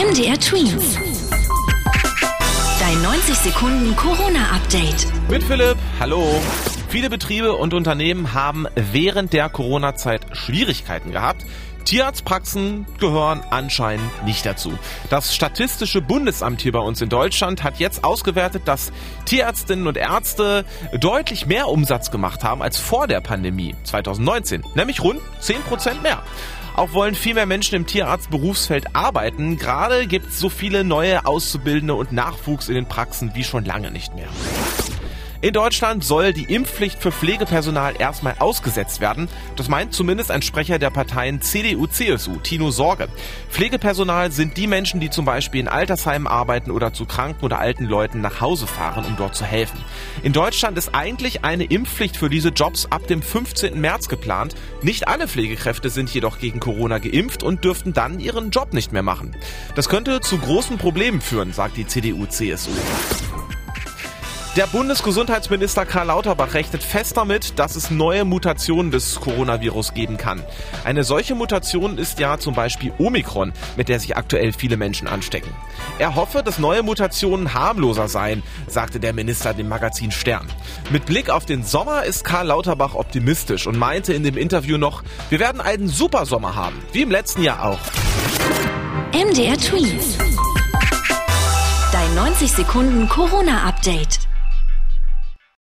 MDR Twins. Dein 90 Sekunden Corona-Update. Mit Philipp, hallo. Viele Betriebe und Unternehmen haben während der Corona-Zeit Schwierigkeiten gehabt. Tierarztpraxen gehören anscheinend nicht dazu. Das Statistische Bundesamt hier bei uns in Deutschland hat jetzt ausgewertet, dass Tierärztinnen und Ärzte deutlich mehr Umsatz gemacht haben als vor der Pandemie 2019, nämlich rund 10% mehr. Auch wollen viel mehr Menschen im Tierarztberufsfeld arbeiten. Gerade gibt es so viele neue Auszubildende und Nachwuchs in den Praxen wie schon lange nicht mehr. In Deutschland soll die Impfpflicht für Pflegepersonal erstmal ausgesetzt werden. Das meint zumindest ein Sprecher der Parteien CDU, CSU, Tino Sorge. Pflegepersonal sind die Menschen, die zum Beispiel in Altersheimen arbeiten oder zu kranken oder alten Leuten nach Hause fahren, um dort zu helfen. In Deutschland ist eigentlich eine Impfpflicht für diese Jobs ab dem 15. März geplant. Nicht alle Pflegekräfte sind jedoch gegen Corona geimpft und dürften dann ihren Job nicht mehr machen. Das könnte zu großen Problemen führen, sagt die CDU, CSU. Der Bundesgesundheitsminister Karl Lauterbach rechnet fest damit, dass es neue Mutationen des Coronavirus geben kann. Eine solche Mutation ist ja zum Beispiel Omikron, mit der sich aktuell viele Menschen anstecken. Er hoffe, dass neue Mutationen harmloser seien, sagte der Minister dem Magazin Stern. Mit Blick auf den Sommer ist Karl Lauterbach optimistisch und meinte in dem Interview noch, wir werden einen super Sommer haben, wie im letzten Jahr auch. MDR Tweets. Dein 90 Sekunden Corona-Update.